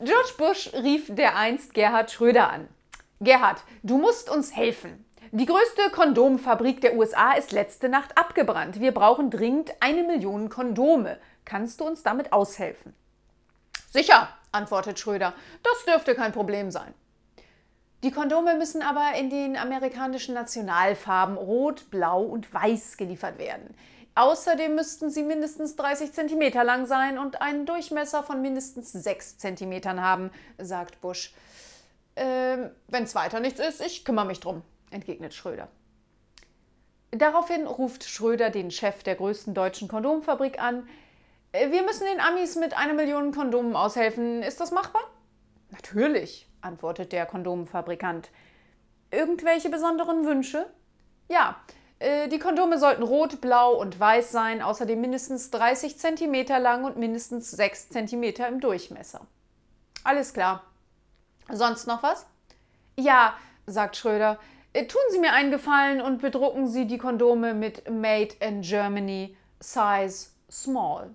George Bush rief dereinst Gerhard Schröder an. Gerhard, du musst uns helfen. Die größte Kondomfabrik der USA ist letzte Nacht abgebrannt. Wir brauchen dringend eine Million Kondome. Kannst du uns damit aushelfen? Sicher, antwortet Schröder. Das dürfte kein Problem sein. Die Kondome müssen aber in den amerikanischen Nationalfarben Rot, Blau und Weiß geliefert werden. Außerdem müssten sie mindestens 30 cm lang sein und einen Durchmesser von mindestens 6 cm haben, sagt Bush. Ähm, Wenn es weiter nichts ist, ich kümmere mich drum, entgegnet Schröder. Daraufhin ruft Schröder den Chef der größten deutschen Kondomfabrik an. Äh, Wir müssen den Amis mit einer Million Kondomen aushelfen. Ist das machbar? Natürlich, antwortet der Kondomfabrikant. Irgendwelche besonderen Wünsche? Ja, die Kondome sollten rot, blau und weiß sein, außerdem mindestens 30 cm lang und mindestens 6 cm im Durchmesser. Alles klar. Sonst noch was? Ja, sagt Schröder. Äh, Tun Sie mir einen Gefallen und bedrucken Sie die Kondome mit Made in Germany, Size Small.